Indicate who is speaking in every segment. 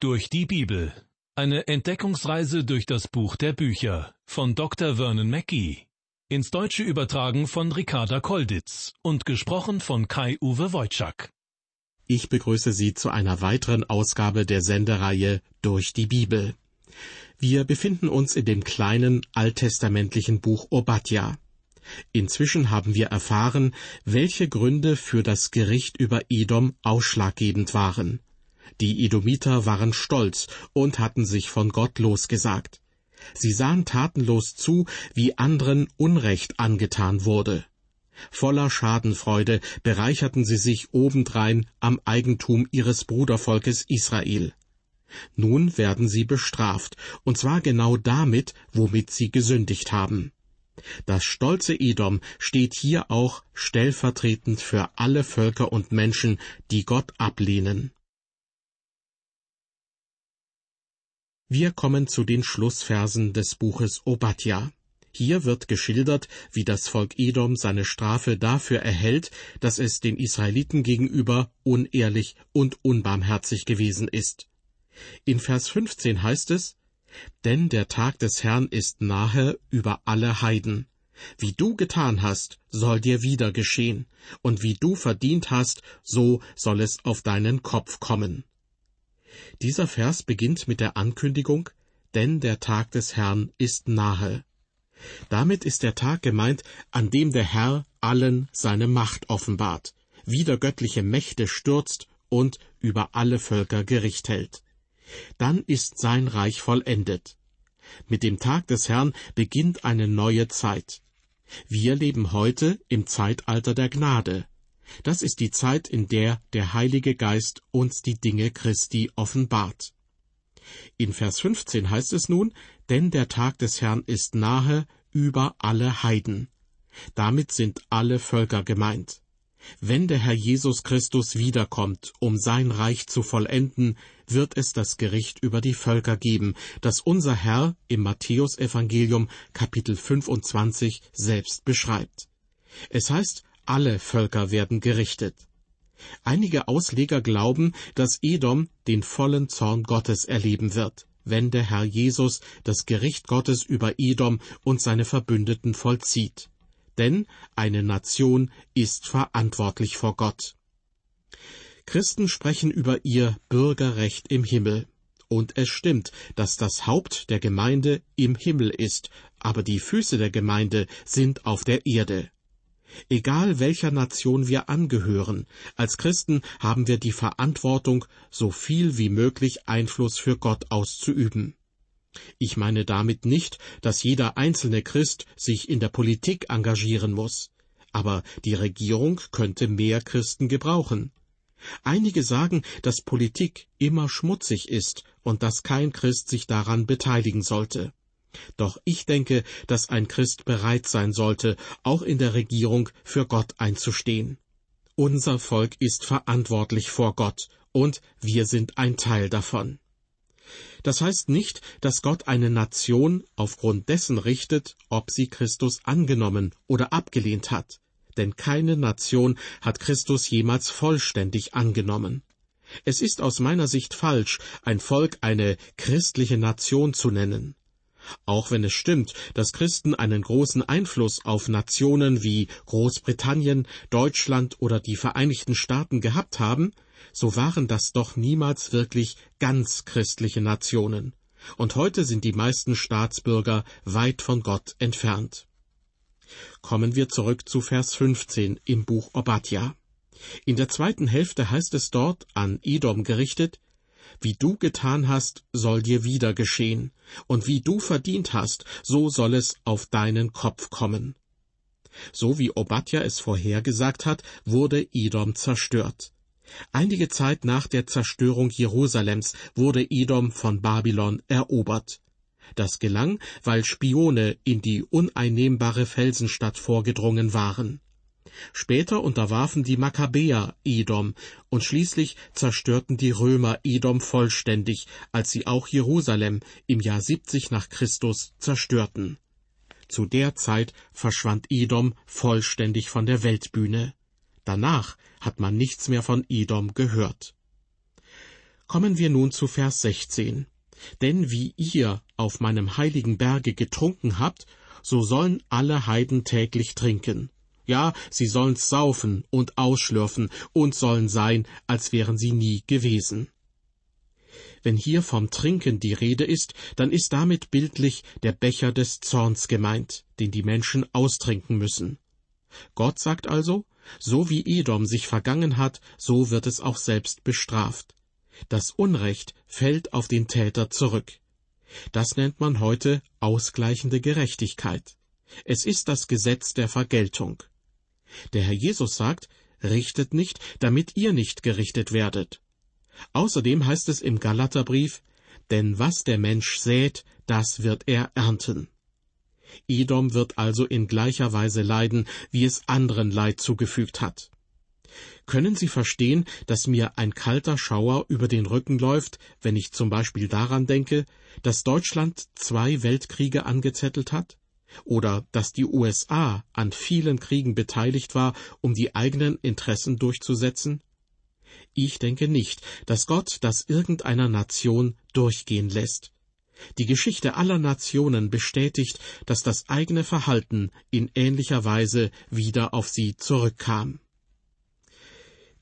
Speaker 1: Durch die Bibel. Eine Entdeckungsreise durch das Buch der Bücher von Dr. Vernon Mackey. Ins Deutsche übertragen von Ricarda Kolditz und gesprochen von Kai-Uwe Wojczak.
Speaker 2: Ich begrüße Sie zu einer weiteren Ausgabe der Sendereihe Durch die Bibel. Wir befinden uns in dem kleinen alttestamentlichen Buch Obadja. Inzwischen haben wir erfahren, welche Gründe für das Gericht über Edom ausschlaggebend waren. Die Edomiter waren stolz und hatten sich von Gott losgesagt. Sie sahen tatenlos zu, wie anderen Unrecht angetan wurde. Voller Schadenfreude bereicherten sie sich obendrein am Eigentum ihres Brudervolkes Israel. Nun werden sie bestraft, und zwar genau damit, womit sie gesündigt haben. Das stolze Edom steht hier auch stellvertretend für alle Völker und Menschen, die Gott ablehnen. Wir kommen zu den Schlussversen des Buches Obadja. Hier wird geschildert, wie das Volk Edom seine Strafe dafür erhält, dass es den Israeliten gegenüber unehrlich und unbarmherzig gewesen ist. In Vers 15 heißt es, Denn der Tag des Herrn ist nahe über alle Heiden. Wie du getan hast, soll dir wieder geschehen, und wie du verdient hast, so soll es auf deinen Kopf kommen. Dieser Vers beginnt mit der Ankündigung, denn der Tag des Herrn ist nahe. Damit ist der Tag gemeint, an dem der Herr allen seine Macht offenbart, wieder göttliche Mächte stürzt und über alle Völker Gericht hält. Dann ist sein Reich vollendet. Mit dem Tag des Herrn beginnt eine neue Zeit. Wir leben heute im Zeitalter der Gnade, das ist die Zeit, in der der Heilige Geist uns die Dinge Christi offenbart. In Vers 15 heißt es nun, denn der Tag des Herrn ist nahe über alle Heiden. Damit sind alle Völker gemeint. Wenn der Herr Jesus Christus wiederkommt, um sein Reich zu vollenden, wird es das Gericht über die Völker geben, das unser Herr im Matthäusevangelium Kapitel 25 selbst beschreibt. Es heißt, alle Völker werden gerichtet. Einige Ausleger glauben, dass Edom den vollen Zorn Gottes erleben wird, wenn der Herr Jesus das Gericht Gottes über Edom und seine Verbündeten vollzieht. Denn eine Nation ist verantwortlich vor Gott. Christen sprechen über ihr Bürgerrecht im Himmel. Und es stimmt, dass das Haupt der Gemeinde im Himmel ist, aber die Füße der Gemeinde sind auf der Erde. Egal welcher Nation wir angehören, als Christen haben wir die Verantwortung, so viel wie möglich Einfluss für Gott auszuüben. Ich meine damit nicht, dass jeder einzelne Christ sich in der Politik engagieren muss, aber die Regierung könnte mehr Christen gebrauchen. Einige sagen, dass Politik immer schmutzig ist und dass kein Christ sich daran beteiligen sollte. Doch ich denke, dass ein Christ bereit sein sollte, auch in der Regierung für Gott einzustehen. Unser Volk ist verantwortlich vor Gott, und wir sind ein Teil davon. Das heißt nicht, dass Gott eine Nation aufgrund dessen richtet, ob sie Christus angenommen oder abgelehnt hat, denn keine Nation hat Christus jemals vollständig angenommen. Es ist aus meiner Sicht falsch, ein Volk eine christliche Nation zu nennen. Auch wenn es stimmt, dass Christen einen großen Einfluss auf Nationen wie Großbritannien, Deutschland oder die Vereinigten Staaten gehabt haben, so waren das doch niemals wirklich ganz christliche Nationen. Und heute sind die meisten Staatsbürger weit von Gott entfernt. Kommen wir zurück zu Vers 15 im Buch Obadja. In der zweiten Hälfte heißt es dort an Edom gerichtet, wie du getan hast, soll dir wieder geschehen, und wie du verdient hast, so soll es auf deinen Kopf kommen. So wie Obadja es vorhergesagt hat, wurde Edom zerstört. Einige Zeit nach der Zerstörung Jerusalems wurde Edom von Babylon erobert. Das gelang, weil Spione in die uneinnehmbare Felsenstadt vorgedrungen waren. Später unterwarfen die Makkabäer Edom und schließlich zerstörten die Römer Edom vollständig, als sie auch Jerusalem im Jahr 70 nach Christus zerstörten. Zu der Zeit verschwand Edom vollständig von der Weltbühne. Danach hat man nichts mehr von Edom gehört. Kommen wir nun zu Vers 16. Denn wie ihr auf meinem heiligen Berge getrunken habt, so sollen alle Heiden täglich trinken. Ja, sie sollen saufen und ausschlürfen und sollen sein, als wären sie nie gewesen. Wenn hier vom Trinken die Rede ist, dann ist damit bildlich der Becher des Zorns gemeint, den die Menschen austrinken müssen. Gott sagt also, so wie Edom sich vergangen hat, so wird es auch selbst bestraft. Das Unrecht fällt auf den Täter zurück. Das nennt man heute ausgleichende Gerechtigkeit. Es ist das Gesetz der Vergeltung. Der Herr Jesus sagt, richtet nicht, damit ihr nicht gerichtet werdet. Außerdem heißt es im Galaterbrief, denn was der Mensch sät, das wird er ernten. Edom wird also in gleicher Weise leiden, wie es anderen Leid zugefügt hat. Können Sie verstehen, dass mir ein kalter Schauer über den Rücken läuft, wenn ich zum Beispiel daran denke, dass Deutschland zwei Weltkriege angezettelt hat? Oder dass die USA an vielen Kriegen beteiligt war, um die eigenen Interessen durchzusetzen? Ich denke nicht, dass Gott das irgendeiner Nation durchgehen lässt. Die Geschichte aller Nationen bestätigt, dass das eigene Verhalten in ähnlicher Weise wieder auf sie zurückkam.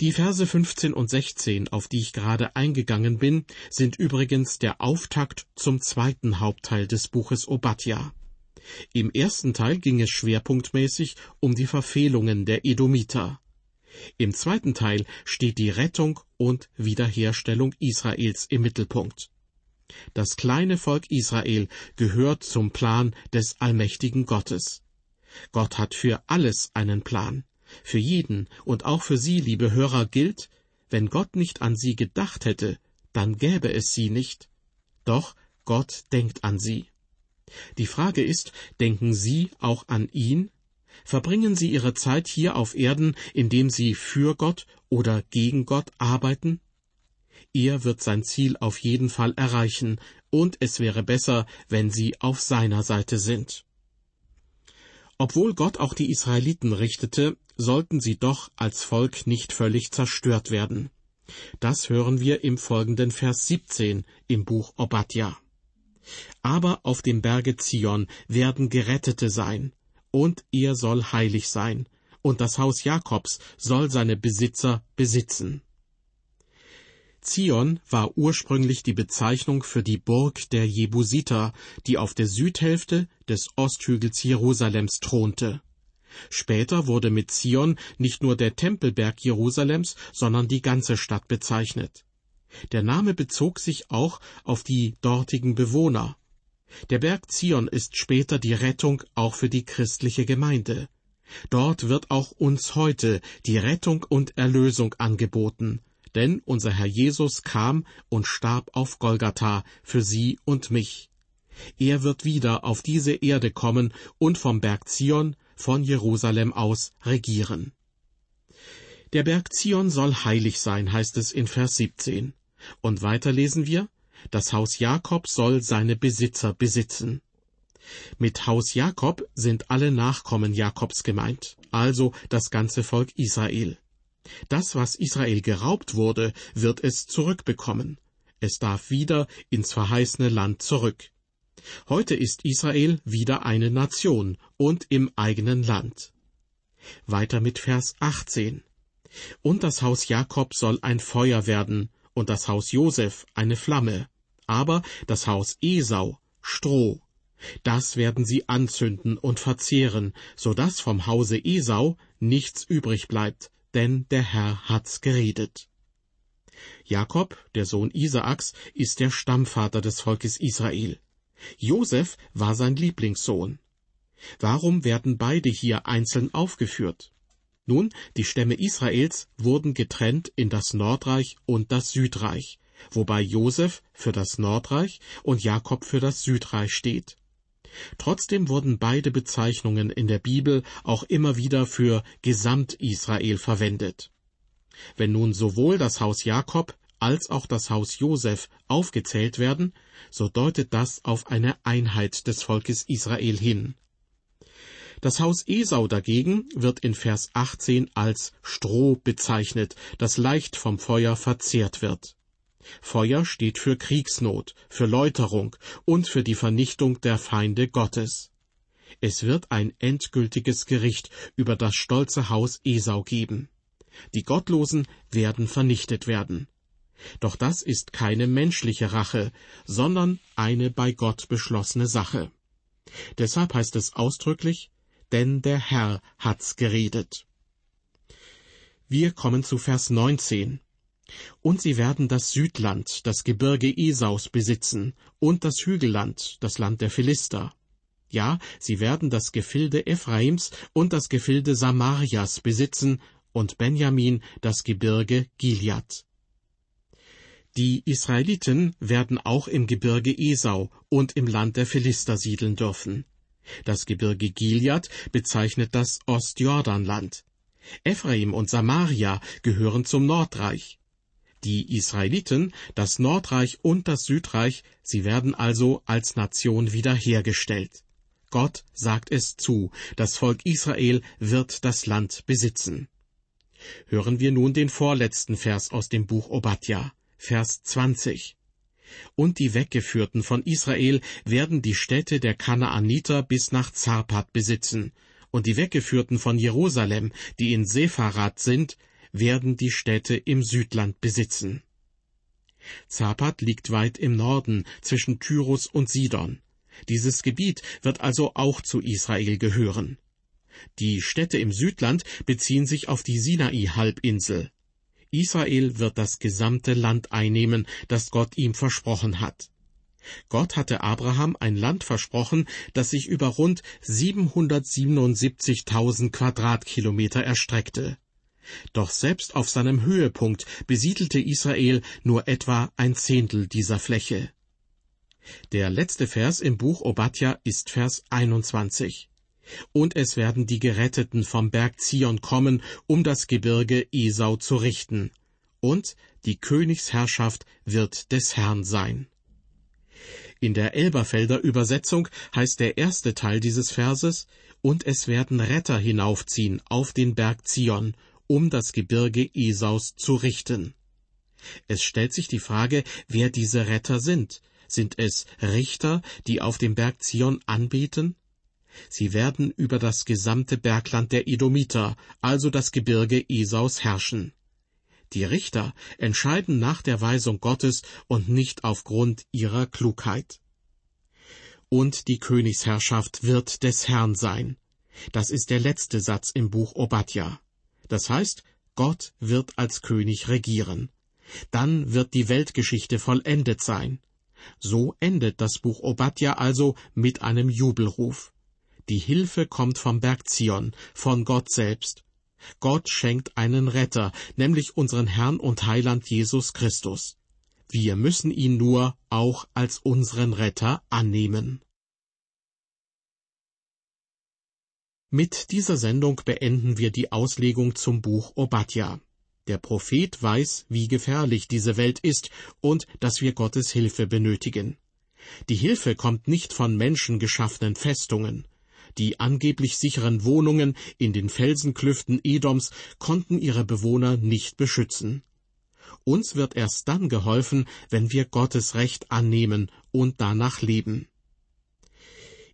Speaker 2: Die Verse 15 und 16, auf die ich gerade eingegangen bin, sind übrigens der Auftakt zum zweiten Hauptteil des Buches Obadja. Im ersten Teil ging es schwerpunktmäßig um die Verfehlungen der Edomiter. Im zweiten Teil steht die Rettung und Wiederherstellung Israels im Mittelpunkt. Das kleine Volk Israel gehört zum Plan des allmächtigen Gottes. Gott hat für alles einen Plan. Für jeden und auch für Sie, liebe Hörer, gilt, wenn Gott nicht an Sie gedacht hätte, dann gäbe es Sie nicht. Doch Gott denkt an Sie. Die Frage ist, denken Sie auch an ihn? Verbringen Sie Ihre Zeit hier auf Erden, indem Sie für Gott oder gegen Gott arbeiten? Er wird sein Ziel auf jeden Fall erreichen, und es wäre besser, wenn Sie auf seiner Seite sind. Obwohl Gott auch die Israeliten richtete, sollten sie doch als Volk nicht völlig zerstört werden. Das hören wir im folgenden Vers 17 im Buch Obadja. Aber auf dem Berge Zion werden Gerettete sein, und er soll heilig sein, und das Haus Jakobs soll seine Besitzer besitzen. Zion war ursprünglich die Bezeichnung für die Burg der Jebusiter, die auf der Südhälfte des Osthügels Jerusalems thronte. Später wurde mit Zion nicht nur der Tempelberg Jerusalems, sondern die ganze Stadt bezeichnet. Der Name bezog sich auch auf die dortigen Bewohner. Der Berg Zion ist später die Rettung auch für die christliche Gemeinde. Dort wird auch uns heute die Rettung und Erlösung angeboten, denn unser Herr Jesus kam und starb auf Golgatha für Sie und mich. Er wird wieder auf diese Erde kommen und vom Berg Zion, von Jerusalem aus regieren. Der Berg Zion soll heilig sein, heißt es in Vers 17. Und weiter lesen wir, das Haus Jakob soll seine Besitzer besitzen. Mit Haus Jakob sind alle Nachkommen Jakobs gemeint, also das ganze Volk Israel. Das, was Israel geraubt wurde, wird es zurückbekommen. Es darf wieder ins verheißene Land zurück. Heute ist Israel wieder eine Nation und im eigenen Land. Weiter mit Vers 18. Und das Haus Jakob soll ein Feuer werden, und das Haus Josef eine Flamme, aber das Haus Esau Stroh. Das werden sie anzünden und verzehren, so dass vom Hause Esau nichts übrig bleibt, denn der Herr hat's geredet. Jakob, der Sohn Isaaks, ist der Stammvater des Volkes Israel. Josef war sein Lieblingssohn. Warum werden beide hier einzeln aufgeführt? Nun, die Stämme Israels wurden getrennt in das Nordreich und das Südreich, wobei Josef für das Nordreich und Jakob für das Südreich steht. Trotzdem wurden beide Bezeichnungen in der Bibel auch immer wieder für Gesamt-Israel verwendet. Wenn nun sowohl das Haus Jakob als auch das Haus Josef aufgezählt werden, so deutet das auf eine Einheit des Volkes Israel hin. Das Haus Esau dagegen wird in Vers 18 als Stroh bezeichnet, das leicht vom Feuer verzehrt wird. Feuer steht für Kriegsnot, für Läuterung und für die Vernichtung der Feinde Gottes. Es wird ein endgültiges Gericht über das stolze Haus Esau geben. Die Gottlosen werden vernichtet werden. Doch das ist keine menschliche Rache, sondern eine bei Gott beschlossene Sache. Deshalb heißt es ausdrücklich, denn der Herr hat's geredet. Wir kommen zu Vers 19. Und sie werden das Südland, das Gebirge Esaus besitzen, und das Hügelland, das Land der Philister. Ja, sie werden das Gefilde Ephraims und das Gefilde Samarias besitzen, und Benjamin das Gebirge Gilead. Die Israeliten werden auch im Gebirge Esau und im Land der Philister siedeln dürfen. Das Gebirge Gilead bezeichnet das Ostjordanland. Ephraim und Samaria gehören zum Nordreich. Die Israeliten, das Nordreich und das Südreich, sie werden also als Nation wiederhergestellt. Gott sagt es zu, das Volk Israel wird das Land besitzen. Hören wir nun den vorletzten Vers aus dem Buch Obadja, Vers 20. Und die Weggeführten von Israel werden die Städte der Kanaaniter bis nach Zarpat besitzen, und die Weggeführten von Jerusalem, die in Sepharat sind, werden die Städte im Südland besitzen. Zapat liegt weit im Norden zwischen Tyrus und Sidon. Dieses Gebiet wird also auch zu Israel gehören. Die Städte im Südland beziehen sich auf die Sinai-Halbinsel. Israel wird das gesamte Land einnehmen, das Gott ihm versprochen hat. Gott hatte Abraham ein Land versprochen, das sich über rund 777.000 Quadratkilometer erstreckte. Doch selbst auf seinem Höhepunkt besiedelte Israel nur etwa ein Zehntel dieser Fläche. Der letzte Vers im Buch Obadja ist Vers 21. Und es werden die Geretteten vom Berg Zion kommen, um das Gebirge Esau zu richten. Und die Königsherrschaft wird des Herrn sein. In der Elberfelder Übersetzung heißt der erste Teil dieses Verses, und es werden Retter hinaufziehen auf den Berg Zion, um das Gebirge Esaus zu richten. Es stellt sich die Frage, wer diese Retter sind. Sind es Richter, die auf dem Berg Zion anbeten? Sie werden über das gesamte Bergland der Edomiter, also das Gebirge Esaus, herrschen. Die Richter entscheiden nach der Weisung Gottes und nicht aufgrund ihrer Klugheit. Und die Königsherrschaft wird des Herrn sein. Das ist der letzte Satz im Buch Obadja. Das heißt, Gott wird als König regieren. Dann wird die Weltgeschichte vollendet sein. So endet das Buch Obadja also mit einem Jubelruf. Die Hilfe kommt vom Berg Zion, von Gott selbst. Gott schenkt einen Retter, nämlich unseren Herrn und Heiland Jesus Christus. Wir müssen ihn nur auch als unseren Retter annehmen. Mit dieser Sendung beenden wir die Auslegung zum Buch Obadja. Der Prophet weiß, wie gefährlich diese Welt ist und dass wir Gottes Hilfe benötigen. Die Hilfe kommt nicht von menschengeschaffenen Festungen. Die angeblich sicheren Wohnungen in den Felsenklüften Edoms konnten ihre Bewohner nicht beschützen. Uns wird erst dann geholfen, wenn wir Gottes Recht annehmen und danach leben.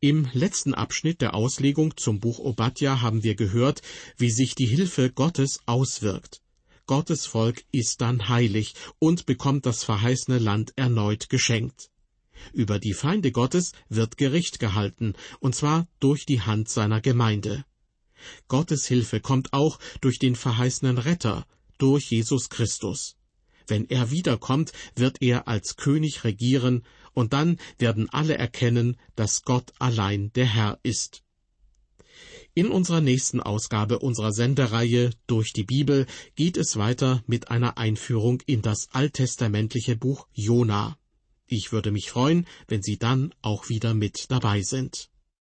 Speaker 2: Im letzten Abschnitt der Auslegung zum Buch Obadja haben wir gehört, wie sich die Hilfe Gottes auswirkt. Gottes Volk ist dann heilig und bekommt das verheißene Land erneut geschenkt. Über die Feinde Gottes wird Gericht gehalten, und zwar durch die Hand seiner Gemeinde. Gottes Hilfe kommt auch durch den verheißenen Retter, durch Jesus Christus. Wenn er wiederkommt, wird er als König regieren und dann werden alle erkennen, dass Gott allein der Herr ist. In unserer nächsten Ausgabe unserer Sendereihe Durch die Bibel geht es weiter mit einer Einführung in das alttestamentliche Buch Jona. Ich würde mich freuen, wenn Sie dann auch wieder mit dabei sind.